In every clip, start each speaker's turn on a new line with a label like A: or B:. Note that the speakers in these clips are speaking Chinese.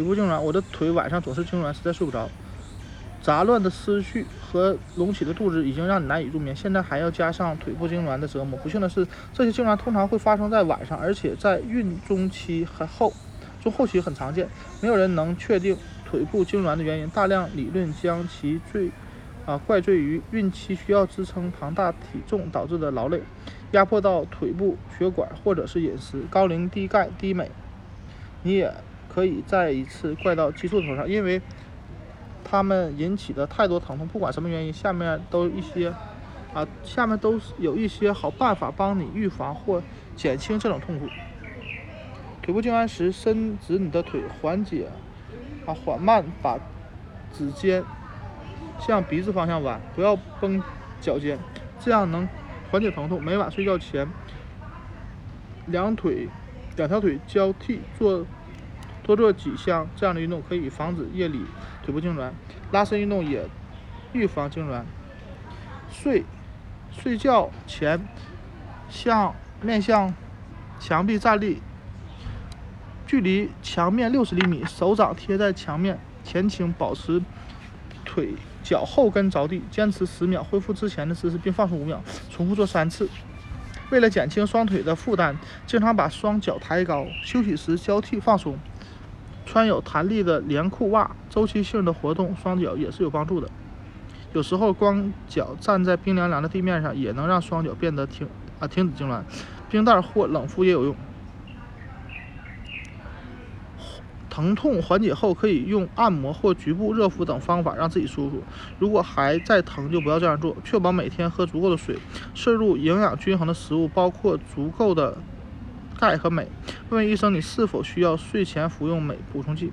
A: 腿部痉挛，我的腿晚上总是痉挛，实在睡不着。杂乱的思绪和隆起的肚子已经让你难以入眠，现在还要加上腿部痉挛的折磨。不幸的是，这些痉挛通常会发生在晚上，而且在孕中期和后中后期很常见。没有人能确定腿部痉挛的原因，大量理论将其罪啊怪罪于孕期需要支撑庞大体重导致的劳累，压迫到腿部血管，或者是饮食高磷、低钙、低镁。你也可以再一次怪到激素头上，因为。他们引起的太多疼痛，不管什么原因，下面都一些啊，下面都有一些好办法帮你预防或减轻这种痛苦。腿部痉挛时，伸直你的腿，缓解啊，缓慢把指尖向鼻子方向弯，不要绷脚尖，这样能缓解疼痛。每晚睡觉前，两腿两条腿交替做。多做几项这样的运动，可以防止夜里腿部痉挛。拉伸运动也预防痉挛。睡睡觉前向面向墙壁站立，距离墙面六十厘米，手掌贴在墙面，前倾，保持腿脚后跟着地，坚持十秒，恢复之前的姿势，并放松五秒，重复做三次。为了减轻双腿的负担，经常把双脚抬高，休息时交替放松。穿有弹力的连裤袜，周期性的活动双脚也是有帮助的。有时候光脚站在冰凉凉的地面上，也能让双脚变得停啊停止痉挛。冰袋或冷敷也有用。疼痛缓解后，可以用按摩或局部热敷等方法让自己舒服。如果还在疼，就不要这样做。确保每天喝足够的水，摄入营养均衡的食物，包括足够的。钙和镁。问医生，你是否需要睡前服用镁补充剂？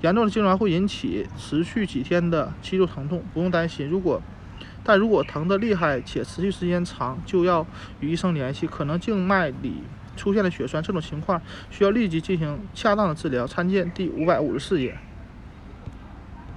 A: 严重的痉挛会引起持续几天的肌肉疼痛，不用担心。如果但如果疼得厉害且持续时间长，就要与医生联系。可能静脉里出现了血栓，这种情况需要立即进行恰当的治疗。参见第五百五十四页。